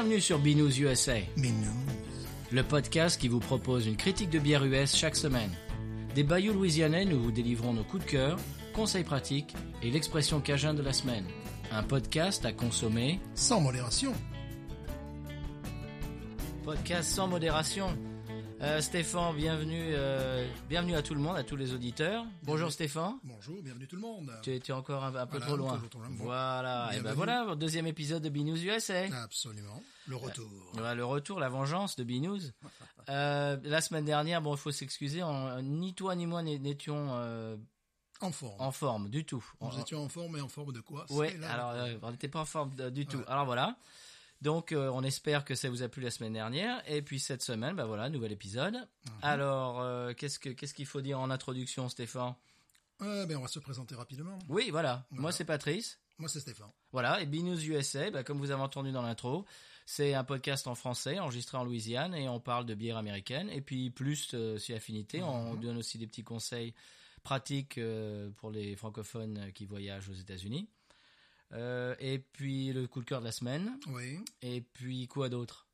Bienvenue sur Binous USA, Mais nous, le podcast qui vous propose une critique de bière US chaque semaine. Des bayous louisianais, nous vous délivrons nos coups de cœur, conseils pratiques et l'expression cajun de la semaine. Un podcast à consommer, sans modération. podcast sans modération. Euh, Stéphane, bienvenue, euh, bienvenue à tout le monde, à tous les auditeurs. Bonjour Stéphane. Bonjour, bienvenue tout le monde. Tu es encore un, un peu Voilà, trop loin. toujours trop loin. Bon. Voilà, et ben Bienvenue. voilà, deuxième épisode de Binous USA. Absolument. Le retour. Voilà, le retour, la vengeance de Binous. Euh, la semaine dernière, bon, il faut s'excuser, ni toi ni moi n'étions euh, En forme. en forme du tout. Nous On- étions en forme, mais en forme de quoi? Là. alors euh, on n'était pas en forme de- du tout. Alors voilà. Donc euh, on espère que ça vous a plu la semaine dernière et puis cette semaine, bah voilà, nouvel épisode. Mhm. Alors euh, qu'est-ce que qu'est-ce qu'il faut dire en introduction, Stéphane? Euh, ben, on va se présenter rapidement. Oui, voilà. Moi c'est Patrice. Moi, c'est Stéphane. Voilà, et BNews USA, bah, comme vous avez entendu dans l'intro, c'est un podcast en français enregistré en Louisiane et on parle de bière américaine. Et puis plus si affinité, on donne aussi des petits conseils pratiques pour les francophones qui voyagent aux États-Unis. Euh, et puis le coup de cœur de la semaine. Oui. Et puis quoi d'autre?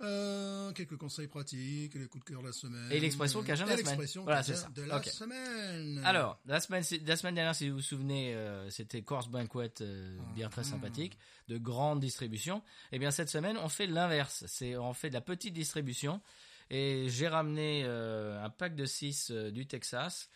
Euh, quelques conseils pratiques, les coups de cœur de la semaine. Et l'expression cajun de la semaine. Voilà, c'est ça. de la Ok. semaine. Alors, la semaine, la semaine dernière, si vous vous souvenez, euh, c'était Course Banquet, euh, bière très sympathique, de grande distribution. Eh bien, cette semaine, on fait l'inverse. C'est, on fait de la petite distribution. Et j'ai ramené euh, un pack de 6 du Texas.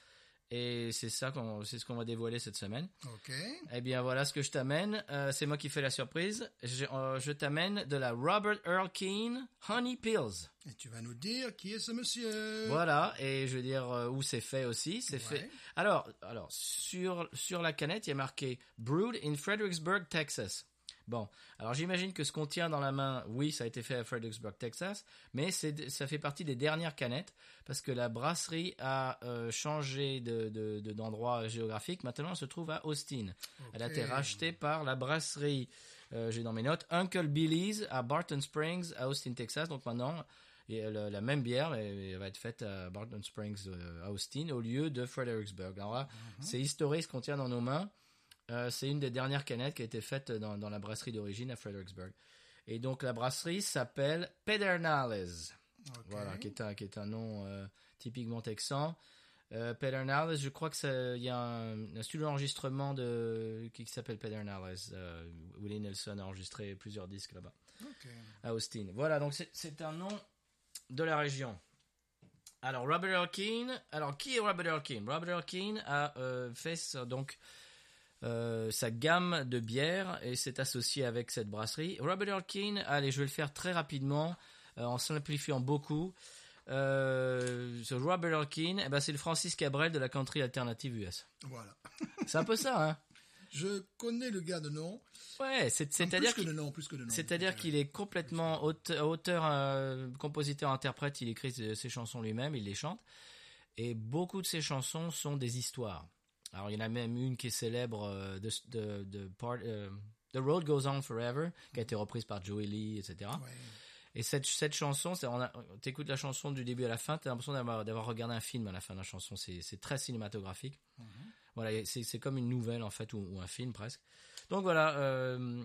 Et c'est ça qu'on, c'est ce qu'on va dévoiler cette semaine. Ok. Eh bien, voilà ce que je t'amène. Euh, c'est moi qui fais la surprise. Je, euh, je t'amène de la Robert Earl Keen Honey Pills. Et tu vas nous dire qui est ce monsieur. Voilà, et je veux dire euh, où c'est fait aussi. C'est Ouais. fait. Alors, alors sur sur la canette, il y a marqué Brewed in Fredericksburg, Texas. Bon, alors j'imagine que ce qu'on tient dans la main, oui, ça a été fait à Fredericksburg, Texas, mais ça fait partie des dernières canettes parce que la brasserie a euh, changé de de- de- d'endroit géographique. Maintenant, elle se trouve à Austin. Elle a été rachetée par la brasserie. euh, J'ai dans mes notes Uncle Billy's à Barton Springs, à Austin, Texas. Donc maintenant, et la, la même bière elle, va être faite à Barton Springs, euh, à Austin, au lieu de Fredericksburg. Alors là, c'est historique ce qu'on tient dans nos mains. Euh, c'est une des dernières canettes qui a été faite dans, dans la brasserie d'origine à Fredericksburg. Et donc la brasserie s'appelle Pedernales. Voilà, qui est un, qui est un nom euh, typiquement texan. Euh, Pedernales, je crois que il y a un, un studio d'enregistrement de qui, qui s'appelle Pedernales. Euh, Willie Nelson a enregistré plusieurs disques là-bas à Austin. Voilà, donc c'est- un nom de la région. Alors Robert Earl Keen. Alors qui est Robert Earl Keen Robert Earl Keen a fait donc euh, sa gamme de bières et s'est associé avec cette brasserie. Robert Earl Keen, allez, je vais le faire très rapidement euh, en simplifiant beaucoup. Euh, ce Robert Earl Keen, eh ben c'est le Francis Cabrel de la country alternative US. Voilà. C'est un peu ça, hein Je connais le gars de nom. Ouais, c'est-à-dire que qu'il de nom, plus que de nom. C'est-à-dire qu'il est complètement auteur, auteur euh, compositeur, interprète, il écrit ses chansons lui-même, il les chante. Et beaucoup de ses chansons sont des histoires. Alors il y en a même une qui est célèbre euh, de, de, de part, euh, The Road Goes On Forever, qui a été reprise par Joey Lee, etc. Ouais. Et cette, cette chanson, t'écoutes la chanson du début à la fin, t'as l'impression d'avoir, d'avoir regardé un film à la fin de la chanson. C'est, c'est très cinématographique. Voilà, c'est, c'est comme une nouvelle en fait, ou, ou un film presque. Donc voilà, euh,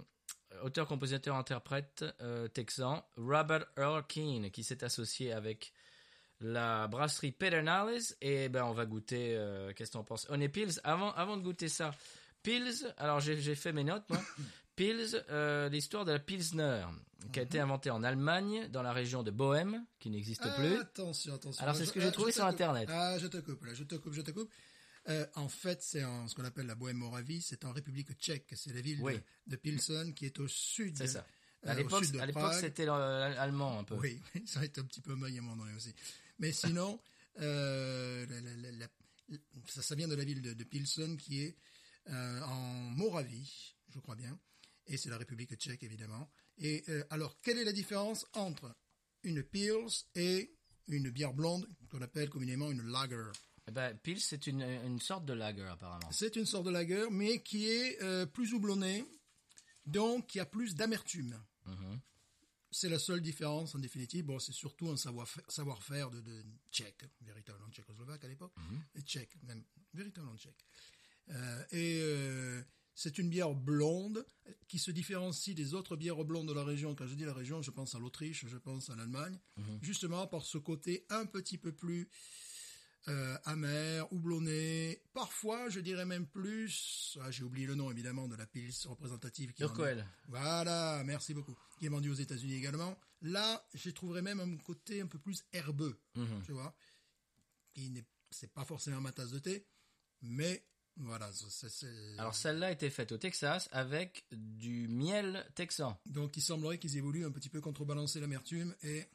auteur, compositeur, interprète euh, texan, Robert Earl Keen, qui s'est associé avec la brasserie Pedernales. Et ben on va goûter, euh, qu'est-ce que t'en penses? On est Pils, avant, avant de goûter ça, Pils, alors j'ai, fait mes notes moi. Pils, euh, l'histoire de la Pilsner, qui a été inventée en Allemagne, dans la région de Bohème, qui n'existe Ah, plus. Attention, attention. Alors, c'est ce que j'ai ah, trouvé sur coupe. Internet. Ah, je te coupe, là, je te coupe, je te coupe. Euh, en fait, c'est en ce qu'on appelle la Bohème-Moravie, c'est en République tchèque. C'est la ville Oui. de, de Pilsen qui est au sud. C'est ça. euh, À au l'époque, c'était euh, allemand un peu. Oui, ça a été un petit peu moyen à un moment donné aussi. Mais sinon, euh, la- la- la- la- ça, ça vient de la ville de, de Pilsen qui est euh, en Moravie, je crois bien. Et c'est la République tchèque, évidemment. Et euh, alors, quelle est la différence entre une Pils et une bière blonde qu'on appelle communément une lager? Eh ben, Pils, c'est une, une sorte de lager apparemment. C'est une sorte de lager, mais qui est euh, plus houblonnée, donc qui a plus d'amertume. C'est la seule différence en définitive. Bon, c'est surtout un savoir-faire savoir de, de tchèque, véritablement tchécoslovaque à l'époque, et tchèque, même véritablement tchèque. Euh, et euh, c'est une bière blonde qui se différencie des autres bières blondes de la région. Quand je dis la région, je pense à l'Autriche, je pense à l'Allemagne, justement par ce côté un petit peu plus euh, amer, houblonné, parfois je dirais même plus, ah, j'ai oublié le nom évidemment de la pils représentative qui Urquell. Voilà, merci beaucoup. Qui est vendue aux États-Unis également. Là, j'y trouverais même un côté un peu plus herbeux, Mhm. tu vois. Qui n'est, c'est pas forcément ma tasse de thé, mais voilà, c'est. Alors celle-là a été faite au Texas avec du miel texan. Donc il semblerait qu'ils évoluent un petit peu contrebalancer l'amertume et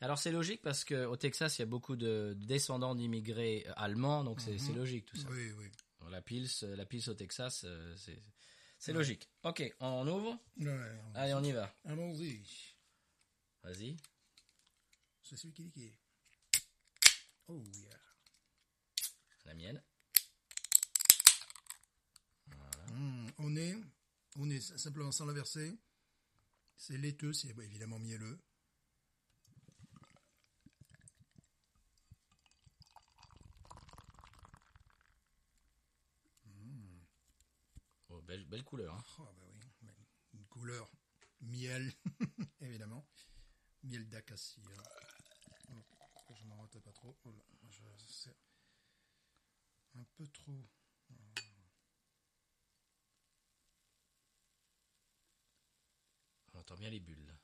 Alors c'est logique parce que au Texas il y a beaucoup de descendants d'immigrés euh, allemands, donc c'est c'est logique tout ça. oui, oui. La pils, euh, la pils au Texas, euh, c'est logique. Ok, on ouvre. Ouais, Allez, on y va. Allons-y. Vas-y. C'est celui qui dit qui est. Oh yeah. La mienne. Mm, on est, on est simplement sans la verser. C'est laiteux, c'est bah, évidemment mielleux. Belle, belle couleur. hein. Oh, bah oui, une couleur miel, évidemment. Miel d'acacia. Oh, je m'en rate pas trop. Oh là, je- un peu trop. On entend bien les bulles. là.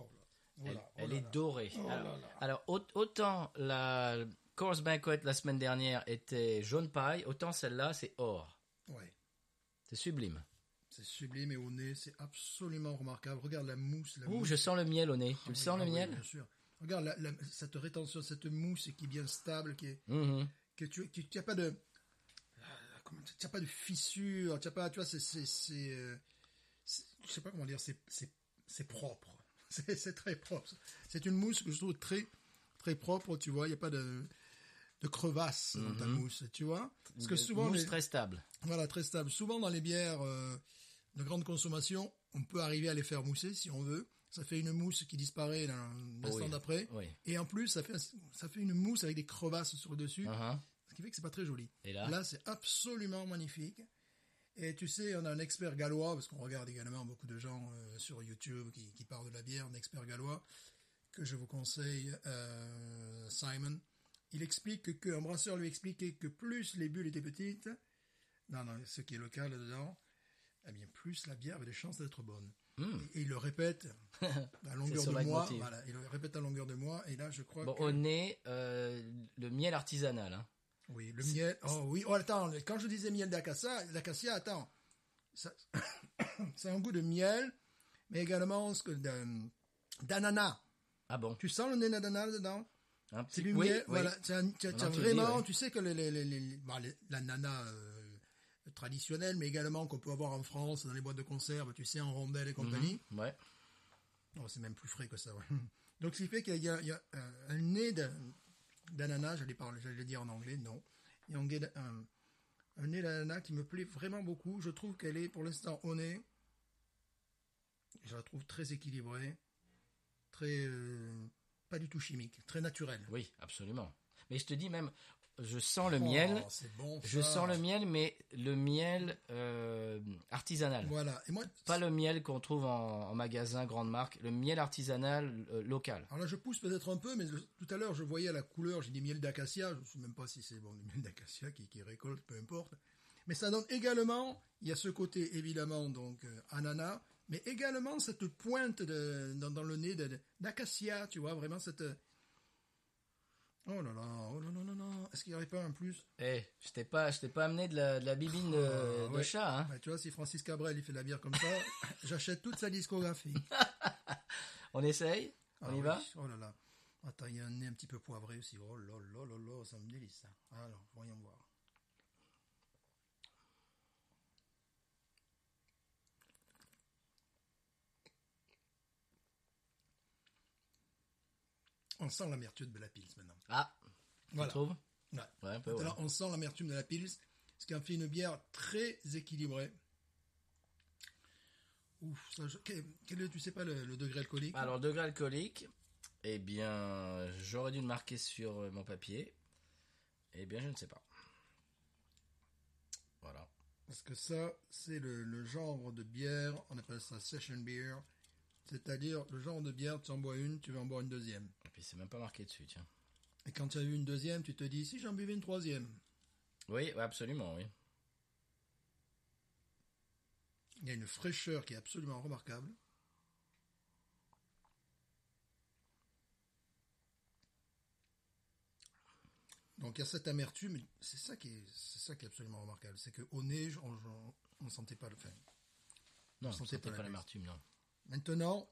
Oh là. Elle, oh elle là est là. dorée. Oh là alors, là. alors, au- autant la Course Banquet la semaine dernière était jaune paille, autant celle-là c'est or. Ouais. C'est sublime. C'est sublime et au nez, c'est absolument remarquable. Regarde la mousse. La Ouh, mousse. je sens le miel au nez. Tu le oui, sens ah le oui, miel Bien sûr. Regarde la- la- cette rétention, cette mousse qui est bien stable, qui est, Mhm. que tu, tu, tu as pas de, comment- tu as pas de fissure, tu as pas, tu vois, c'est, euh, c'est- je sais pas comment dire, c'est, propre. C'est très propre. C'est une mousse que je trouve très, très propre, tu vois, il n'y a pas de, de crevasse dans ta mousse, tu vois. Parce que souvent, mousse les- très stable. voilà, très stable. Souvent dans les bières euh, de grande consommation, on peut arriver à les faire mousser si on veut. Ça fait une mousse qui disparaît dans l'instant Oui. d'après. Oui. Et en plus, ça fait, ça fait une mousse avec des crevasses sur le dessus, Uh-huh. ce qui fait que c'est pas très joli. Et là, c'est absolument magnifique. Et tu sais, on a un expert gallois, parce qu'on regarde également beaucoup de gens euh, sur YouTube qui, qui parlent de la bière, un expert gallois, que je vous conseille, euh, Simon. Il explique que, un brasseur lui expliquait que plus les bulles étaient petites, non, non, ce qui est le cas là-dedans, eh bien, plus la bière avait des chances d'être bonne. Hmm. Et il le répète à longueur de mois. Voilà, il le répète à longueur de mois. Et là, je crois bon, que... au nez, euh, le miel artisanal. hein. Oui, le miel. Oh oui, oh attends, quand je disais miel d'acacia, d'acacia, attends. Ça, c'est un goût de miel, mais également ce que d'ananas. Ah bon? Tu sens le nez d'ananas dedans? Un C'est petit- du oui, oui. voilà. Tu vraiment, dis, sais que les, les, les, les- bon, les- l'ananas euh, traditionnel, mais également qu'on peut avoir en France dans les boîtes de conserve, tu sais, en rondelles et compagnie. Mhm, Ouais. Non, c'est même plus frais que ça, ouais. Donc, ce qui fait qu'il y a, il y a un, un nez d'ananas, j'allais parler, j'allais le dire en anglais, non. Il y a un nez d'ananas qui me plaît vraiment beaucoup. Je trouve qu'elle est, pour l'instant, au nez. Je la trouve très équilibrée, très, euh, pas du tout chimique, très naturelle. Oui, absolument. Mais je te dis même, je sens le Oh, miel. c'est bon. Je sens le miel, mais le miel euh, artisanal. Voilà. Et moi, Pas le miel qu'on trouve en, en magasin grande marque, le miel artisanal euh, local. Alors là, je pousse peut-être un peu, mais je- tout à l'heure, je voyais la couleur, j'ai dit miel d'acacia. Je ne sais même pas si c'est bon, du miel d'acacia qui, qui récolte, peu importe. Mais ça donne également, il y a ce côté évidemment, donc euh, ananas, mais également cette pointe de, dans, dans le nez d'acacia, tu vois, vraiment cette. Oh là là, oh là là là là, est-ce qu'il n'y aurait pas un plus? Eh, je t'ai pas, je pas amené de la, de la bibine de, Ah, de ouais. chat, hein. Bah, Tu vois, si Francis Cabrel il fait la bière comme ça, j'achète toute sa discographie. On essaye On Ah y oui, va? Oh là là. Attends, il y a un nez un petit peu poivré aussi. Oh là là là là, ça me délice ça. Alors, voyons voir. On sent l'amertume de la pils maintenant. Ah, tu Voilà. trouves Ouais. Ouais, un peu, ouais. Maintenant, on sent l'amertume de la pils, ce qui en fait une bière très équilibrée. Ouf, ça, je- quel, quel est, tu sais pas le, le degré alcoolique? Alors, degré alcoolique, eh bien, j'aurais dû le marquer sur euh, mon papier. Eh bien, je ne sais pas. Voilà. Parce que ça, c'est le, le genre de bière, on appelle ça session beer. C'est-à-dire le genre de bière, tu en bois une, tu vas en boire une deuxième. Puis c'est même pas marqué dessus, tiens. Et quand tu as eu une deuxième, tu te dis, si j'en buvais une troisième. Oui, absolument, oui. Il y a une fraîcheur qui est absolument remarquable. Donc il y a cette amertume, c'est ça qui est, c'est ça qui est absolument remarquable, c'est qu'au nez, on ne sentait pas le fin. Non, On sentait sentais pas pas la l'amertume, non. Maintenant,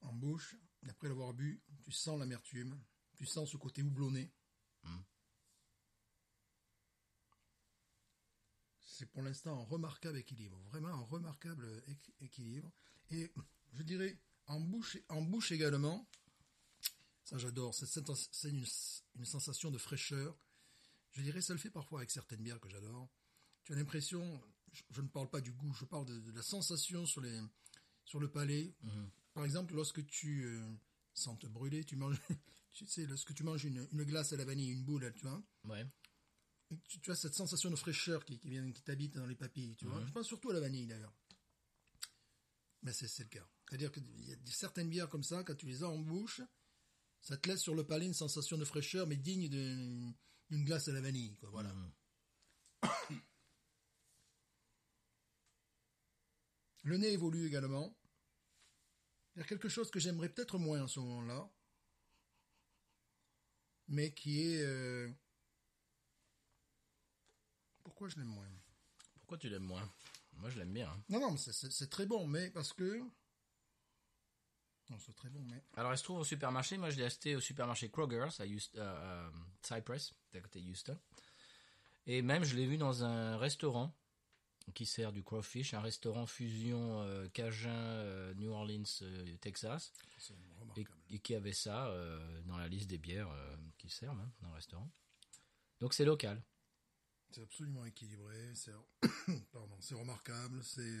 en bouche, après l'avoir bu, tu sens l'amertume, tu sens ce côté houblonné. Mm. C'est pour l'instant un remarquable équilibre, vraiment un remarquable équ- équilibre. Et je dirais, en bouche, en bouche également, ça j'adore, c'est une, une sensation de fraîcheur. Je dirais, ça le fait parfois avec certaines bières que j'adore. Tu as l'impression, je, je ne parle pas du goût, je parle de, de la sensation sur, les, sur le palais. Par exemple, lorsque tu, euh, sans te brûler, tu manges, tu sais, lorsque tu manges une, une glace à la vanille, une boule, tu vois, Ouais. tu, tu as cette sensation de fraîcheur qui, qui vient, qui t'habite dans les papilles, tu vois. Je pense surtout à la vanille d'ailleurs. Mais c'est c'est le cas. C'est-à-dire qu'il y a certaines bières comme ça, quand tu les as en bouche, ça te laisse sur le palais une sensation de fraîcheur, mais digne d'une d'une glace à la vanille, quoi. Voilà. Le nez évolue également. Il y a quelque chose que j'aimerais peut-être moins en ce moment-là, mais qui est... euh, Pourquoi je l'aime moins? Pourquoi tu l'aimes moins? Moi, je l'aime bien. hein. Non, non, mais c'est- très bon, mais parce que... Non, c'est très bon, mais... Alors, elle se trouve au supermarché. Moi, je l'ai acheté au supermarché Kroger's à Houst- euh, euh, Cypress, à côté de Houston. Et même, je l'ai vu dans un restaurant qui sert du crawfish, un restaurant fusion euh, Cajun euh, New Orleans, euh, Texas, et, qui avait ça dans la liste des bières qui servent hein, dans le restaurant. Donc, c'est local. C'est absolument équilibré, c'est... Pardon, c'est remarquable, c'est...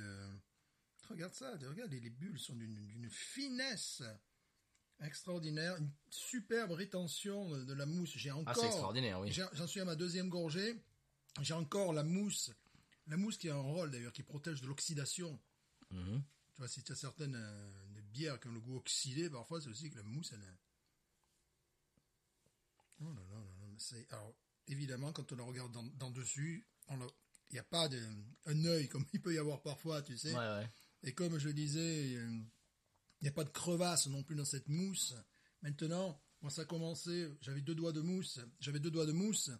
Regarde ça, regarde, les les bulles sont d'une finesse extraordinaire, une superbe rétention de, de la mousse. J'ai encore... Ah, c'est extraordinaire, oui. J'en suis à ma deuxième gorgée. J'ai encore la mousse. La mousse qui a un rôle d'ailleurs, qui protège de l'oxydation. Mhm. Tu vois, si tu as certaines euh, des bières qui ont le goût oxydé, parfois c'est aussi que la mousse, elle est... Oh là là là là, mais c'est... Alors, évidemment, quand on la regarde d'en d'en dessus, on il n'y a pas de, un œil comme il peut y avoir parfois, tu sais. Ouais, ouais. Et comme je disais, euh, il n'y a pas de crevasse non plus dans cette mousse. Maintenant, moi ça a commencé, j'avais deux doigts de mousse, j'avais deux doigts de mousse,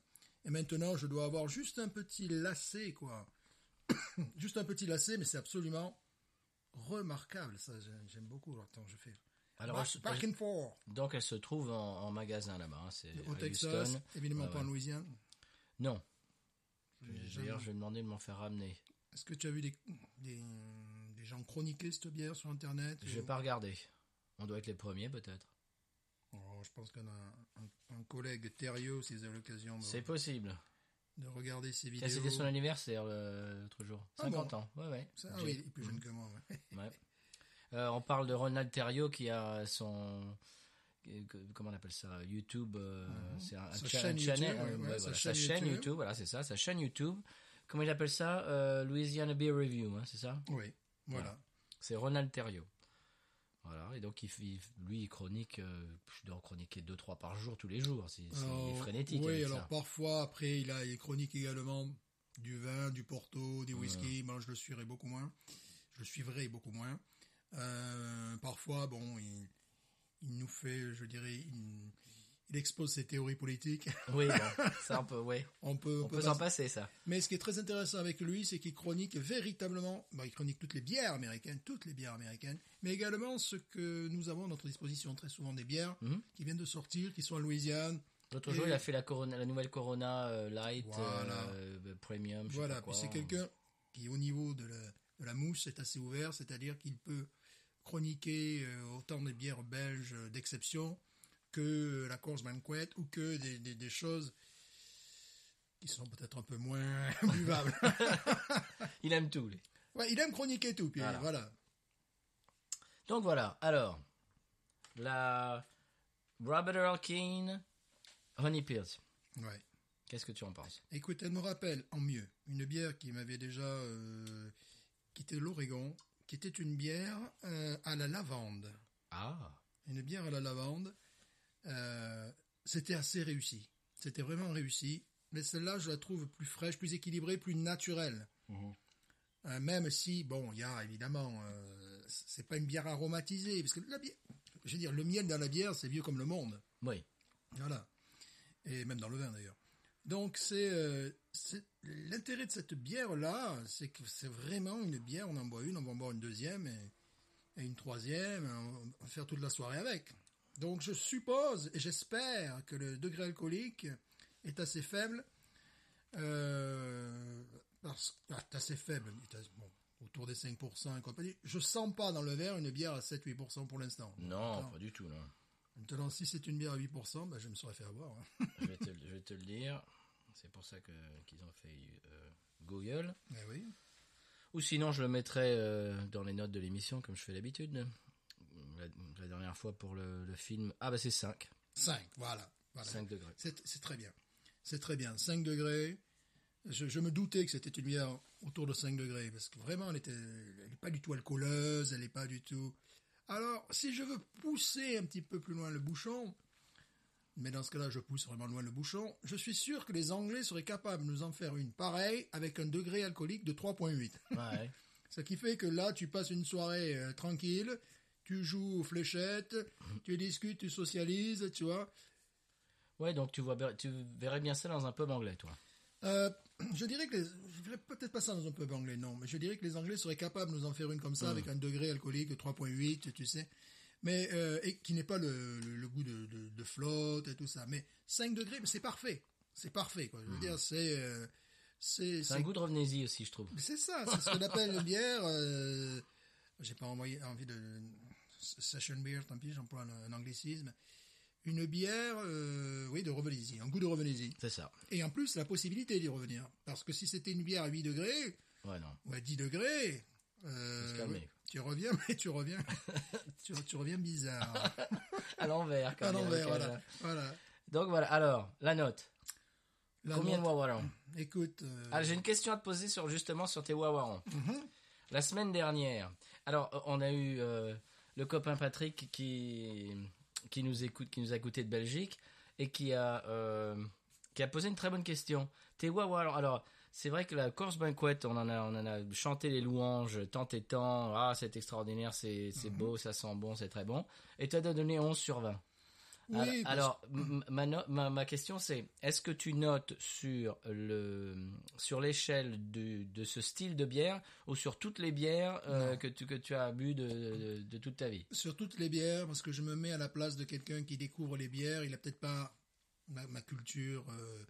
et maintenant je dois avoir juste un petit lacet, quoi. juste un petit lacet, mais c'est absolument remarquable, ça, j'ai- j'aime beaucoup. Attends, je fais. Alors, back, elle back and forth. Donc, elle se trouve en, en magasin là-bas. hein, C'est Au Texas, Houston. évidemment pas en. Louisiane. Non. D'ailleurs, je vais demander de m'en faire ramener. Est-ce que tu as vu des, des, des gens chroniquer cette bière sur Internet Je vais ou- pas regarder. On doit être les premiers, peut-être. Oh, Je pense qu'on a un, un collègue Thériault, si vous avez l'occasion de, C'est possible. De regarder ses vidéos. C'était son anniversaire l'autre jour. Ah 50 bon ans. Ouais, ouais. Ça- ah oui, il est plus jeune que moi. ouais. Ouais. Euh, on parle de Ronald Thériault qui a son euh, comment on appelle ça YouTube euh, c'est un, Sa cha- chaîne channel, YouTube, ouais, ouais, ouais, sa voilà, chaîne sa chaîne YouTube. YouTube voilà c'est ça sa chaîne YouTube comment il appelle ça Euh, Louisiana Beer Review hein, c'est ça? Oui, voilà. c'est Ronald Thériault voilà et donc il, il- lui il chronique euh, je dois en chroniquer deux trois par jour tous les jours c'est frénétique Oui, avec alors ça. parfois, après, il a il chronique également du vin, du porto, des whisky. Moi, je le suivrai beaucoup moins. Je le suivrai beaucoup moins. Euh, parfois, bon, il, il nous fait, je dirais, il, il expose ses théories politiques. oui ça on peut ouais On peut, on peut peut s'en passer ça Mais ce qui est très intéressant avec lui, c'est qu'il chronique véritablement, il chronique toutes les bières américaines, toutes les bières américaines, mais également ce que nous avons à notre disposition, très souvent des bières Mhm. qui viennent de sortir, qui sont en Louisiane. L'autre jour, il a fait la, Corona, la nouvelle Corona euh, Light, Voilà. euh, Premium, je sais Voilà, puis c'est quelqu'un qui, au niveau de la, de la mousse, est assez ouvert, c'est-à-dire qu'il peut chroniquer euh, autant des bières belges d'exception que la course banquette ou que des, des- des choses qui sont peut-être un peu moins buvables. Il aime tout, lui. ouais, il aime chroniquer tout, puis Voilà. voilà. Donc voilà, alors, la Robert Earl Keen Honey Pills. Ouais. Qu'est-ce que tu en penses? Écoute, elle me rappelle en mieux une bière qui m'avait déjà euh, quitté l'Oregon, qui était une bière euh, à la lavande. Ah, Une bière à la lavande. Euh, c'était assez réussi. C'était vraiment réussi. Mais celle-là, je la trouve plus fraîche, plus équilibrée, plus naturelle. Euh, même si, bon, il y a évidemment, euh, c'est pas une bière aromatisée, parce que la bière, je veux dire, le miel dans la bière, c'est vieux comme le monde. oui. Voilà. Et même dans le vin d'ailleurs. Donc c'est euh, c'est- l'intérêt de cette bière là, c'est que c'est vraiment une bière. On en boit une, on va en boire une deuxième et, et une troisième. On va faire toute la soirée avec. Donc je suppose et j'espère que le degré alcoolique est assez faible. Euh, parce ah, assez faible, bon, autour des 5% et compagnie. Je sens pas dans le verre une bière à 7-8% pour l'instant. Non, pas du tout, non. Maintenant, si c'est une bière à 8%, ben, je me serais fait avoir. hein. je, vais te, je vais te le dire. C'est pour ça que qu'ils ont fait euh, Google. Eh oui. Ou sinon, je le mettrai euh, dans les notes de l'émission, comme je fais d'habitude. La, la dernière fois pour le, le film. Ah, bah c'est 5. 5, voilà. voilà. 5 degrés. C'est très bien. C'est très bien. 5 degrés. Je, je me doutais que c'était une bière autour de 5 degrés, parce que vraiment, elle était, elle n'est pas du tout alcooleuse, elle n'est pas du tout... Alors, si je veux pousser un petit peu plus loin le bouchon, mais dans ce cas-là, je pousse vraiment loin le bouchon, je suis sûr que les Anglais seraient capables de nous en faire une pareille avec un degré alcoolique de 3.8. Ouais. Ce qui fait que là, tu passes une soirée euh, tranquille, tu joues aux fléchettes, tu discutes, tu socialises, tu vois. ouais, donc tu, vois, tu verrais bien ça dans un pub anglais, toi. Euh, je dirais que les, je peut-être pas ça dans un pub anglais, non, mais je dirais que les Anglais seraient capables de nous en faire une comme ça avec un degré alcoolique de 3.8, tu sais, mais euh, et qui n'est pas le, le- le goût de, de, de flotte et tout ça. Mais 5 degrés, c'est parfait, c'est parfait quoi. Je veux dire, c'est euh, c'est C'est un goût de revenez-y aussi, je trouve. c'est ça, c'est ce qu'on appelle une bière. euh, J'ai pas envoyé, envie de session beer, tant pis, j'emploie un, un anglicisme. Une bière, euh, oui, de revenez-y, un goût de revenez-y. C'est ça. Et en plus, la possibilité d'y revenir. Parce que si c'était une bière à 8 degrés, Ouais, non. ou à 10 degrés, euh, oui, tu reviens, mais tu reviens, tu, tu reviens bizarre. À l'envers, comme à l'envers, voilà. euh, voilà. Donc voilà, alors, la note. La Combien de note- wawarons Écoute, euh, Alors, j'ai une question à te poser sur, justement sur tes wawarons. La semaine dernière, alors, on a eu le copain Patrick qui, qui, nous écoute, qui nous a écouté de Belgique et qui a, euh, qui a posé une très bonne question. Tes wawarons, alors, c'est vrai que la course banquette, on en a, on en a chanté les louanges tant et tant. Ah, c'est extraordinaire, c'est c'est beau, ça sent bon, c'est très bon. Et tu as donné 11 sur 20. Oui, Alors- parce- ma, no- ma, ma question c'est est-ce que tu notes sur le sur l'échelle de, de ce style de bière ou sur toutes les bières euh, que tu que tu as bu de, de, de toute ta vie? Sur toutes les bières, parce que je me mets à la place de quelqu'un qui découvre les bières, il a peut-être pas ma, ma culture euh,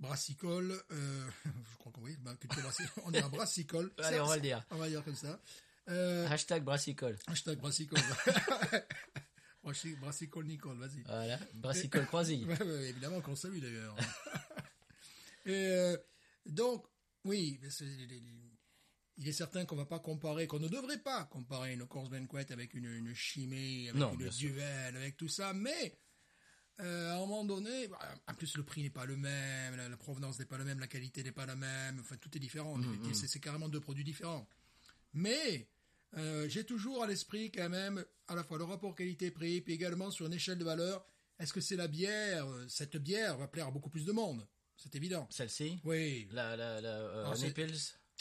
brassicole, euh, je crois qu'on oui, brassicole, on est un brassicole. Allez, on va le dire. On va dire comme ça. Euh, Hashtag brassicole. hashtag brassicole. Brassi- brassicole Nicole, vas-y. Voilà, brassicole croisille. Ouais, ouais, évidemment qu'on salue d'ailleurs. Et euh, donc, oui, il est certain qu'on va pas comparer, qu'on ne devrait pas comparer une course banquette avec une, une chimée, avec Non, une duvel, avec tout ça, mais euh, à un moment donné, bah, en plus le prix n'est pas le même, la, la provenance n'est pas le même, la qualité n'est pas la même, enfin tout est différent. Mm, C'est- C'est carrément deux produits différents. Mais euh, j'ai toujours à l'esprit quand même à la fois le rapport qualité-prix, puis également sur une échelle de valeur, est-ce que c'est la bière, euh, cette bière va plaire à beaucoup plus de monde? C'est évident. Celle-ci? Oui, La, la, la euh, Alors, c'est- Naples?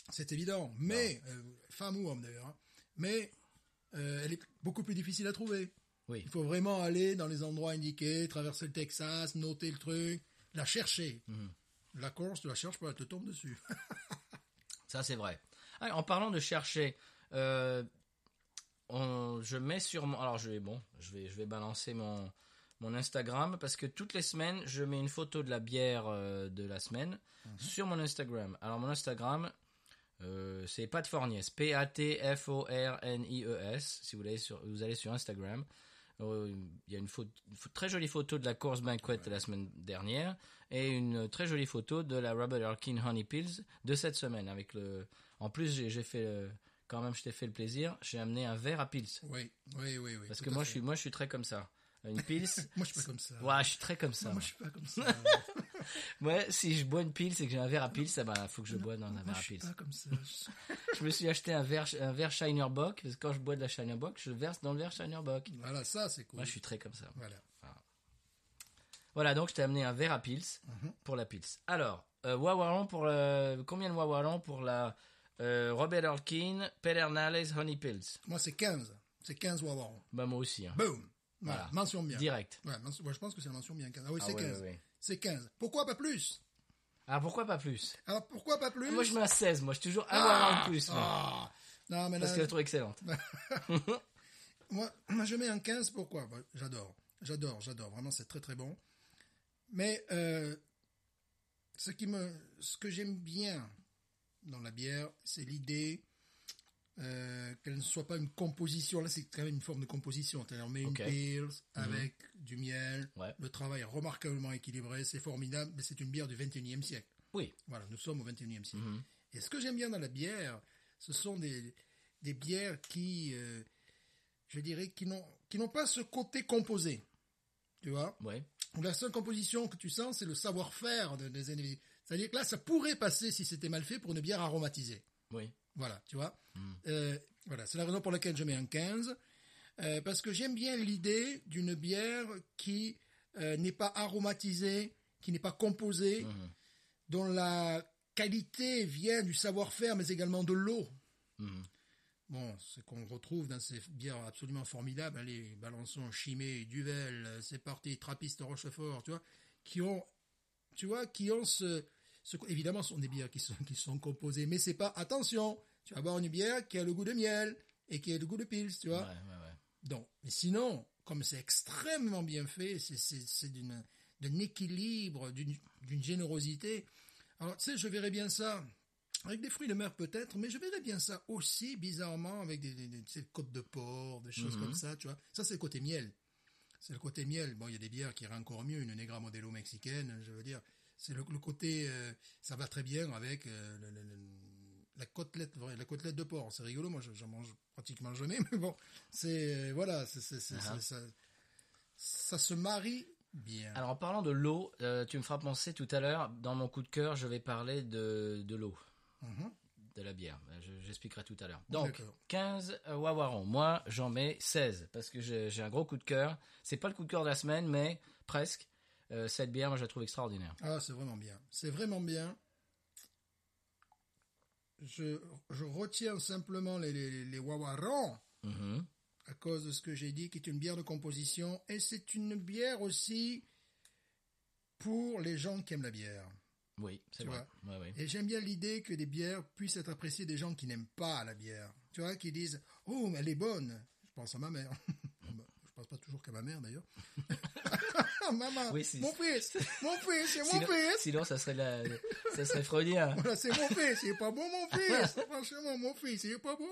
C'est évident. Mais, euh, femme ou homme d'ailleurs, hein. mais elle est beaucoup plus difficile à trouver. Oui. Il faut vraiment aller dans les endroits indiqués, traverser le Texas, noter le truc, la chercher. Mhm. La course, tu la cherches pas, elle te tombe dessus. Ça, c'est vrai. Ah, en parlant de chercher, euh, on- je mets sur mon. Alors, je vais, bon, je vais, je vais balancer mon, mon Instagram parce que toutes les semaines, je mets une photo de la bière euh, de la semaine sur mon Instagram. Alors, mon Instagram, euh, c'est Pat Fornies, P-A-T-F-O-R-N-I-E-S. Si vous allez sur, vous allez sur Instagram, euh, il y a une, très jolie photo de la course banquet de la semaine dernière et une très jolie photo de la Robert Harkin Honey Pills de cette semaine. Avec le, en plus, j'ai fait euh, quand même, je t'ai fait le plaisir, j'ai amené un verre à Pils oui, oui, oui, oui. parce que moi, fait. je suis, moi, je suis très comme ça. une pils. Moi, je suis pas comme ça. Ouais, je suis très comme ça. Moi, moi. je suis pas comme ça. Ouais, si je bois une pils et que j'ai un verre à pils, ça bah, faut que je bois dans un Moi, verre je à suis pils. pas comme ça. Je me suis acheté un verre, un verre Shiner Bock, parce que quand je bois de la Shiner Bock, je verse dans le verre Shiner Bock. Voilà, ça, c'est cool. Moi, je suis très comme ça. Voilà. Voilà, donc je t'ai amené un verre à pils Mhm. pour la pils. Alors, euh, pour le, combien de Wawaron pour la euh, Robert Orkin Pedernales Honey Pills Moi, c'est 15. C'est 15 Wawaron. Bah moi aussi. Hein. Boom. Voilà. Voilà. Mention bien. Direct. Ouais, mention- ouais, je pense que c'est la mention bien 15. Ah oui, Ah c'est ouais, 15. ouais, ouais. C'est 15. Pourquoi pas plus? Ah pourquoi pas plus? Alors, pourquoi pas plus? Moi je mets un 16, moi je suis toujours un Ah Wawaron de plus. Ah Non, mais parce là, que je la trouve excellente. moi, moi, je mets un 15. Pourquoi? Bah, J'adore. J'adore, j'adore. Vraiment, c'est très très bon. Mais euh, ce, qui me, ce que j'aime bien dans la bière, c'est l'idée euh, qu'elle ne soit pas une composition. Là, c'est quand même une forme de composition. On met une pils avec du miel. Ouais. Le travail est remarquablement équilibré. C'est formidable, mais c'est une bière du 21e siècle. Oui. Voilà, nous sommes au 21e siècle. Mhm. Et ce que j'aime bien dans la bière, ce sont des, des bières qui, euh, je dirais, qui n'ont, qui n'ont pas ce côté composé. Tu vois? Ouais. La seule composition que tu sens, c'est le savoir-faire de- des individus. C'est-à-dire que là, ça pourrait passer, si c'était mal fait, pour une bière aromatisée. Oui. Voilà, tu vois Mm. Euh, Voilà, c'est la raison pour laquelle je mets un 15. euh, parce que j'aime bien l'idée d'une bière qui euh, n'est pas aromatisée, qui n'est pas composée, Mhm. dont la qualité vient du savoir-faire, mais également de l'eau. Mhm. Bon, ce qu'on retrouve dans ces bières absolument formidables, les Balançon, Chimay, Duvel, c'est parti, Trappiste, Rochefort, tu vois, qui ont, tu vois, qui ont ce, ce évidemment, ce sont des bières qui sont, qui sont composées, mais c'est pas, attention, tu vas boire une bière qui a le goût de miel et qui a le goût de pils, tu vois. ouais, ouais. Donc, mais sinon, comme c'est extrêmement bien fait, c'est, c'est, c'est d'une, d'un équilibre, d'une, d'une générosité. Alors, tu sais, je verrais bien ça avec des fruits de mer peut-être, mais je verrais bien ça aussi, bizarrement, avec des, des, des- côtes de porc, des choses Mhm. comme ça, tu vois. Ça, c'est le côté miel. C'est le côté miel. Bon, il y a des bières qui iraient encore mieux, une Negra Modelo mexicaine, je veux dire. C'est le, le côté, euh, ça va très bien avec euh, le- le- le- la côtelette, la côtelette de porc. C'est rigolo, moi, je- j'en mange pratiquement jamais, mais bon, c'est, euh, voilà, Ah. c'est- ça, ça se marie bien. Alors en parlant de l'eau, euh, tu me feras penser tout à l'heure, dans mon coup de cœur, je vais parler de, de l'eau, Mhm. de la bière. Je- J'expliquerai tout à l'heure. Donc, D'accord. 15 euh, Wawaron. Moi, j'en mets 16 parce que j'ai j'ai un gros coup de cœur. C'est pas le coup de cœur de la semaine, mais presque. Euh, cette bière, moi, je la trouve extraordinaire. Ah, c'est vraiment bien. C'est vraiment bien. Je, je retiens simplement les, les, les Wawarons Mhm. à cause de ce que j'ai dit, qui est une bière de composition. Et c'est une bière aussi pour les gens qui aiment la bière. Oui, c'est vrai. Ouais, ouais. Et j'aime bien l'idée que des bières puissent être appréciées des gens qui n'aiment pas la bière. Tu vois, qui disent Oh, mais elle est bonne. Je pense à ma mère. Je pense pas toujours qu'à ma mère d'ailleurs. Maman, Oui, mon fils, mon fils, c'est mon Sinon, fils. sinon, ça serait, la, ça serait freudien. Voilà, c'est mon fils, il est pas bon mon fils. Franchement, mon fils, il est pas bon.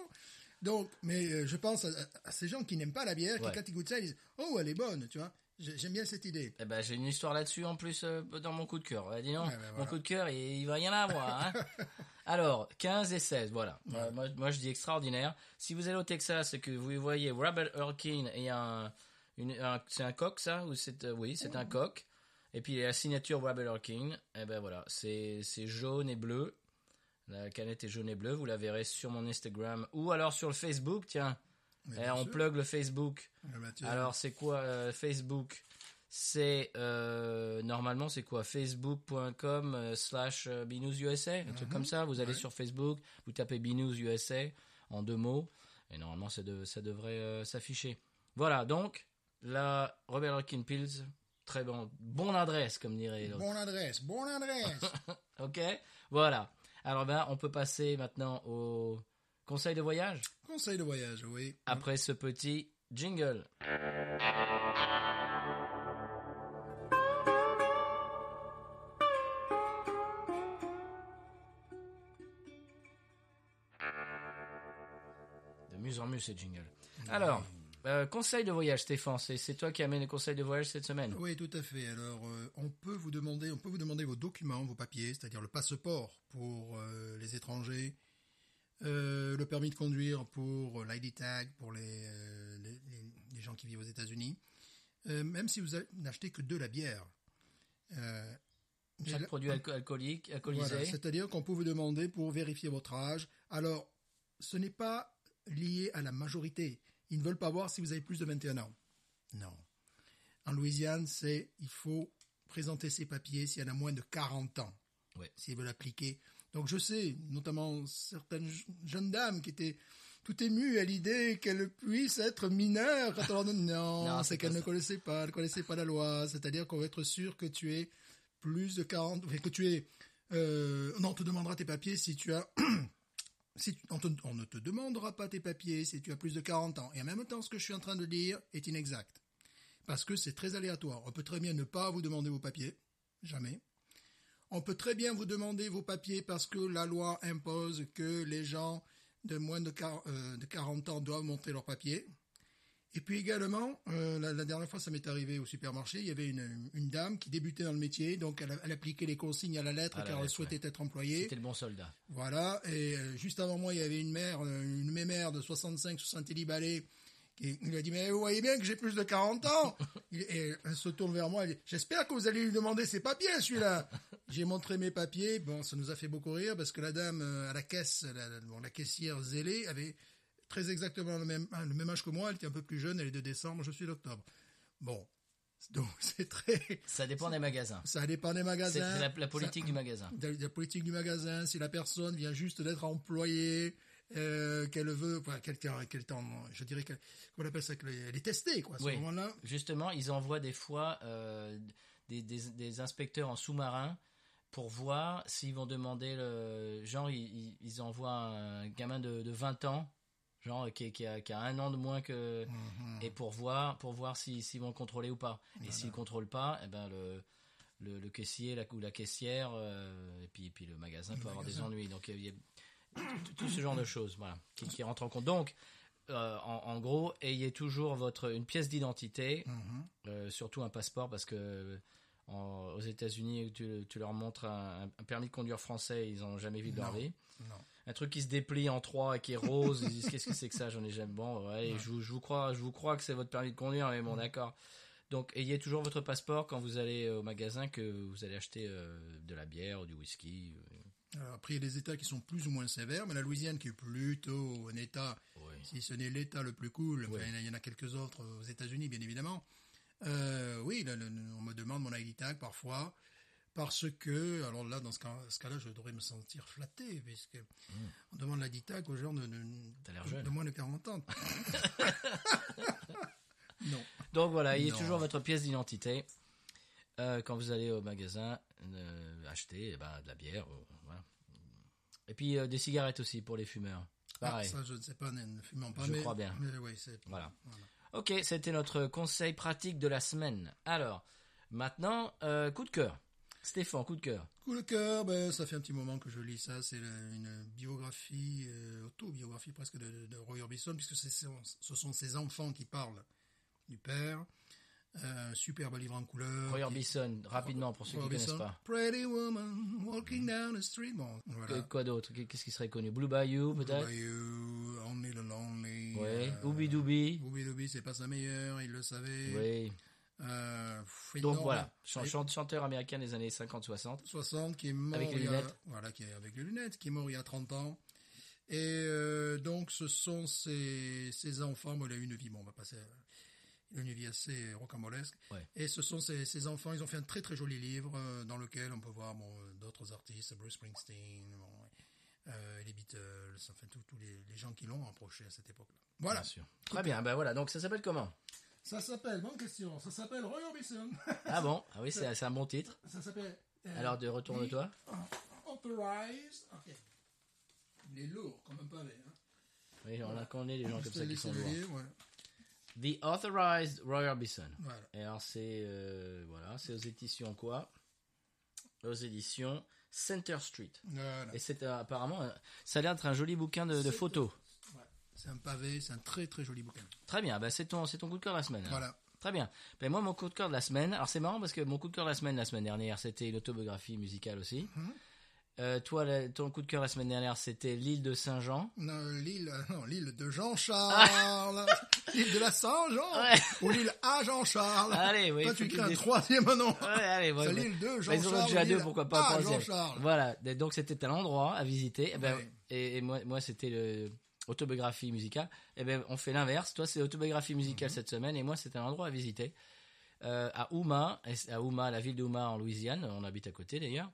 Donc, mais euh, je pense à, à ces gens qui n'aiment pas la bière, qui Ouais. quand ils goûtent ça, ils disent Oh, elle est bonne, tu vois. J'ai- J'aime bien cette idée. Eh ben, j'ai une histoire là-dessus en plus euh, dans mon coup de cœur. Dis Ouais, ben, mon coup de cœur, il, il va rien avoir. Hein Alors, 15 et 16, voilà. Euh, moi, moi, je dis extraordinaire. Si vous allez au Texas et que vous voyez Robert Hurricane et un, un- c'est un coq ça ou c'est euh, oui, c'est un coq. Et puis la signature Robert Hurricane, eh ben voilà, c'est c'est jaune et bleu. La canette est jaune et bleue, vous la verrez sur mon Instagram ou alors sur le Facebook, tiens. Eh, on sûr. plug le Facebook. Ah, bah, tu- Alors, c'est quoi euh, Facebook? C'est euh, normalement c'est quoi? Facebook.com slash euh, Binous USA, un truc comme ça. Vous allez ouais. sur Facebook, vous tapez Binous USA en deux mots, et normalement ça, de- ça devrait euh, s'afficher. Voilà, donc la Robert Hurricane Pills, très bon, bonne adresse comme dirait l'autre. Bonne adresse, bonne adresse. Ok, voilà. Alors ben, on peut passer maintenant au conseil de voyage Conseil de voyage, oui. après ce petit jingle. De mieux en mieux ces jingles. Alors, euh, conseil de voyage, Stéphane, c'est c'est toi qui amène les conseils de voyage cette semaine. Oui, tout à fait. Alors, euh, on peut vous demander, on peut vous demander vos documents, vos papiers, c'est-à-dire le passeport pour euh, les étrangers, le permis de conduire pour l'ID tag pour les, les, les- les gens qui vivent aux États-Unis, même si vous n'achetez que de la bière. Chaque produit alco- alcoolique, alcoolisé. voilà, c'est-à-dire qu'on peut vous demander pour vérifier votre âge. Alors, ce n'est pas lié à la majorité. Ils ne veulent pas voir si vous avez plus de 21 ans. Non. En Louisiane, c'est il faut présenter ses papiers s'il y en a moins de 40 ans. Ouais. S'ils veulent appliquer. Donc je sais, notamment certaines je- jeunes dames qui étaient tout émues à l'idée qu'elles puissent être mineures quand on leur donne non, Non, c'est qu'elles ne connaissaient pas, elles ne connaissaient pas la loi. C'est-à-dire qu'on va être sûr que tu es plus de 40, enfin, que tu es euh, non, on te demandera tes papiers si tu as. si on, ne te demandera pas tes papiers si tu as plus de 40 ans. Et en même temps, ce que je suis en train de dire est inexact. Parce que c'est très aléatoire. On peut très bien ne pas vous demander vos papiers. Jamais. On peut très bien vous demander vos papiers parce que la loi impose que les gens de moins de quar- euh, de 40 ans doivent montrer leurs papiers. Et puis également, euh, la, la dernière fois, ça m'est arrivé au supermarché, il y avait une, une dame qui débutait dans le métier, donc elle, appliquait les consignes à la lettre À la car elle souhaitait être employée. C'était le bon soldat. Voilà, et euh, juste avant moi, il y avait une mère, euh, une mémère de 65-70 balais, qui lui a dit, mais vous voyez bien que j'ai plus de 40 ans. Il- et elle se tourne vers moi, elle dit, j'espère que vous allez lui demander ses papiers, celui-là. J'ai montré mes papiers, bon, ça nous a fait beaucoup rire, parce que la dame à la caisse, la, la- bon, la caissière zélée, avait très exactement le même, le même âge que moi, elle était un peu plus jeune, elle est de décembre, je suis d'octobre. Bon, donc c'est très... Ça dépend des magasins. Ça dépend des magasins. c'est la, la politique Ça- du magasin. la politique du magasin, si la personne vient juste d'être employée, euh, qu'elle veut, enfin, quelqu'un, quel temps, je dirais qu'elle, qu'on appelle ça, qu'elle est testée, quoi, à ce Oui. moment-là. Justement, ils envoient des fois euh, des, des- des inspecteurs en sous-marin pour voir s'ils vont demander le genre ils, ils- ils envoient un gamin de, de 20 ans genre qui, qui a, qui a un an de moins que Mhm. et pour voir pour voir s'ils s'ils vont le contrôler ou pas et s'ils contrôlent pas eh ben le le, le caissier la, ou la caissière euh, et puis et puis le magasin peut avoir des ennuis donc il y a tout- ce genre de choses voilà qui, qui rentrent en compte donc euh, en, en gros ayez toujours votre une pièce d'identité Mhm. euh, surtout un passeport parce que en- aux États-Unis, tu, tu leur montres un, un permis de conduire français, ils n'ont jamais vu de leur Non. vie. Non. Un truc qui se déplie en trois et qui est rose, ils disent qu'est-ce que c'est que ça, j'en ai jamais. Bon, ouais, Je, vous- je vous crois, je vous crois que c'est votre permis de conduire, mais bon, d'accord. Donc, ayez toujours votre passeport quand vous allez au magasin que vous allez acheter euh, de la bière ou du whisky. euh, Alors, après, il y a des États qui sont plus ou moins sévères, mais la Louisiane, qui est plutôt un État, Oui. si ce n'est l'État le plus cool, Oui. il y en a- il y en a quelques autres aux États-Unis, bien évidemment. Euh, oui, là, le- le- on me demande mon ID tag parfois, parce que, alors là, dans ce cas- ce cas-là, je devrais me sentir flatté, puisque on demande l'ID tag aux gens de, moins de 40 ans. non. Donc voilà, ayez Non. toujours votre pièce d'identité euh, quand vous allez au magasin euh, acheter eh ben, de la bière. euh, voilà. Et puis euh, des cigarettes aussi pour les fumeurs. Pareil. Ah, ça, je ne sais pas, ne fumons pas. Je mais, crois bien. Mais oui, c'est. Voilà. voilà. Ok, c'était notre conseil pratique de la semaine. Alors, maintenant, coup de cœur. Stéphane, coup de cœur. Coup de cœur, ben, ça fait un petit moment que je lis ça. C'est une biographie, euh, autobiographie presque de, de, Roy Orbison, puisque ce sont ses enfants qui parlent du père. Euh, Un superbe livre en couleur. Roy qui- Orbison, rapidement pour ceux Roy qui ne connaissent pas. Pretty woman walking down the street. Bon, voilà. Quoi d'autre? Qu'est-ce qui serait connu? Blue Bayou, peut-être? Blue Bayou, Only the Lonely. Oui. euh, Ooby Dooby Ooby Dooby, c'est pas sa meilleure, il le savait. Oui. Euh, Donc énorme. voilà, chanteur américain des années 50-60. 60 qui est mort Avec les a- lunettes. voilà qui est avec les lunettes qui est mort il y a 30 ans et euh, donc ce sont ses, ses enfants bon il a eu une vie bon on va passer il a eu une vie assez rocambolesque Ouais. et ce sont ses, ses enfants ils ont fait un très très joli livre euh, dans lequel on peut voir bon euh, d'autres artistes Bruce Springsteen bon, euh, les Beatles enfin tous les, les gens qui l'ont approché à cette époque là voilà Bien sûr. Très bien, ben voilà, donc ça s'appelle comment? Ça s'appelle bonne question ça s'appelle Roy Orbison Ah bon? Ah oui, c'est un bon titre. ça s'appelle euh, Alors, de retourne-toi. Authorized. Ok. Il est lourd un pavé. Hein. Oui, on a connaît les gens comme ça qui sont lourds. ouais. The Authorized Roy Orbison. Voilà. Et alors c'est euh, voilà, c'est aux éditions quoi? Aux éditions Center Street. Voilà. Et c'est euh, apparemment, euh, ça a l'air d'être un joli bouquin de, photos. C'est un pavé, c'est un très très joli bouquin. Très bien, bah c'est ton, ton coup de cœur de la semaine. alors. Voilà. Très bien. Ben moi, mon coup de cœur de la semaine, alors c'est marrant parce que mon coup de cœur de la semaine, la semaine dernière, c'était une autobiographie musicale aussi. Mhm. Euh, toi, la- ton coup de cœur la semaine dernière, c'était l'île de Saint-Jean. Non, l'île, euh, non, l'île de Jean-Charles, l'île de la Saint-Jean, Ouais. ou l'île à Jean-Charles. Allez, oui, Toi, tu crées un troisième nom. Ouais, allez, ouais, C'est l'île de Bah, Jean-Charles. ils en ont déjà deux, pourquoi pas un troisième. Voilà, et donc c'était un endroit à visiter. Et, ben, Ouais. et, et moi, moi c'était le autobiographie musicale. Et ben, on fait l'inverse. Toi, c'est autobiographie musicale Mhm. cette semaine, et moi, c'était un endroit à visiter. Euh, à Houma, c'est- à Houma, la ville d'Houma en Louisiane. On habite à côté d'ailleurs.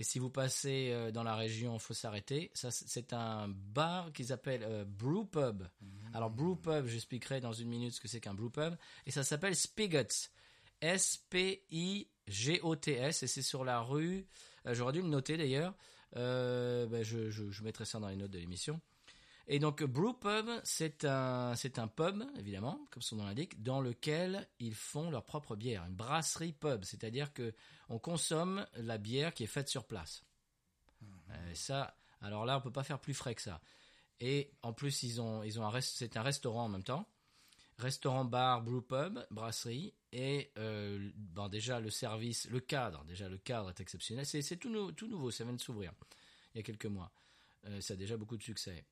Et si vous passez euh, dans la région, faut s'arrêter. Ça, c'est- c'est un bar qu'ils appellent euh, Brew Pub. Mhm. Alors Brew Pub, j'expliquerai dans une minute ce que c'est qu'un Brew Pub. Et ça s'appelle Spigots. S-P-I-G-O-T-S. Et c'est sur la rue. J'aurais dû le noter d'ailleurs. Euh, ben, je, je, je mettrai ça dans les notes de l'émission. Et donc Brew Pub, c'est un, c'est un pub, évidemment, comme son nom l'indique, dans lequel ils font leur propre bière, une brasserie pub, c'est-à-dire que on consomme la bière qui est faite sur place. Euh, ça, alors là, on peut pas faire plus frais que ça. Et en plus, ils ont, ils ont un c'est un restaurant en même temps, restaurant, bar, brew pub, brasserie, et euh, bon, déjà le service, le cadre, déjà le cadre est exceptionnel. C'est, c'est tout, nou- tout nouveau, ça vient de s'ouvrir il y a quelques mois. Euh, ça a déjà beaucoup de succès.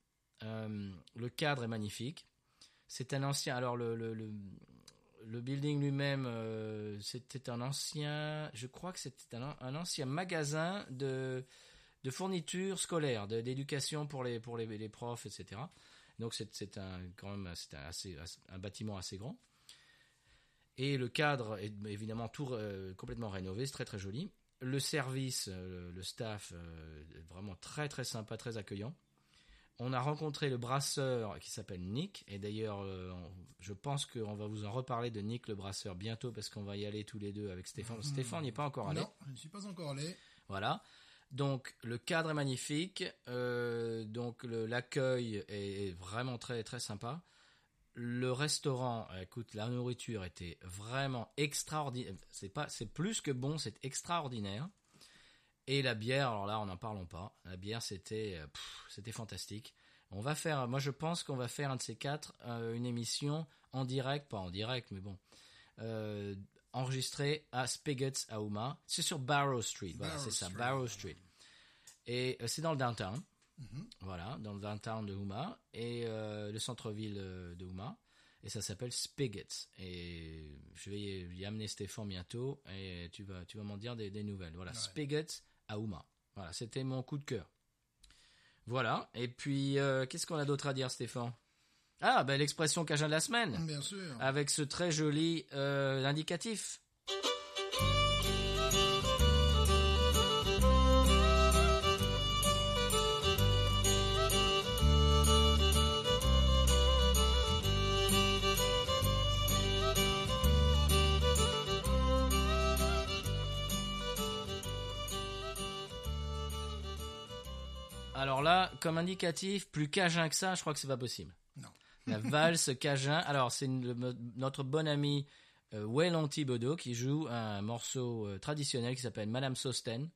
Euh, le cadre est magnifique. C'est un ancien. Alors le le, le, le building lui-même, euh, c'était un ancien. Je crois que c'était un, un ancien magasin de de fournitures scolaires, d'éducation pour les pour les, profs, etc. Donc c'est un quand même c'est un assez un bâtiment assez grand. Et le cadre est évidemment tout euh, complètement rénové, c'est très très joli. Le service, le staff, vraiment très très sympa, très accueillant. On a rencontré le brasseur qui s'appelle Nick, et d'ailleurs, euh, je pense qu'on va vous en reparler de Nick le brasseur bientôt parce qu'on va y aller tous les deux avec Stéphane. Stéphane n'y est pas encore allé. Non, je ne suis pas encore allé. Voilà. Donc le cadre est magnifique, euh, donc l'accueil est, est vraiment très très sympa. Le restaurant, écoute, la nourriture était vraiment extraordinaire. C'est pas, c'est plus que bon, c'est extraordinaire. Et la bière, alors là, on n'en parlons pas. La bière, c'était, euh, c'était fantastique. On va faire, moi je pense qu'on va faire un de ces quatre, euh, une émission en direct, pas en direct, mais bon, euh, enregistrée à Spigots à Houma. C'est sur Barrow Street, voilà, Barrow c'est ça. Barrow Street. Et euh, c'est dans le downtown, Mhm. voilà, dans le downtown de Houma et le centre-ville de Houma. Et ça s'appelle Spigots. Et je vais y, y amener Stéphane bientôt et tu vas, tu vas m'en dire des, des nouvelles. Voilà, Ouais. Spigots à Houma. Voilà, c'était mon coup de cœur. Voilà. Et puis, euh, qu'est-ce qu'on a d'autre à dire, Stéphane? Ah, ben l'expression Cajun de la semaine, Bien sûr. avec ce très joli euh, indicatif. Comme indicatif, plus cajun que ça, je crois que c'est pas possible. Non. La valse cajun. Alors, c'est notre bon ami euh, Waylon Thibodeau qui joue un morceau euh, traditionnel qui s'appelle Madame Sosten.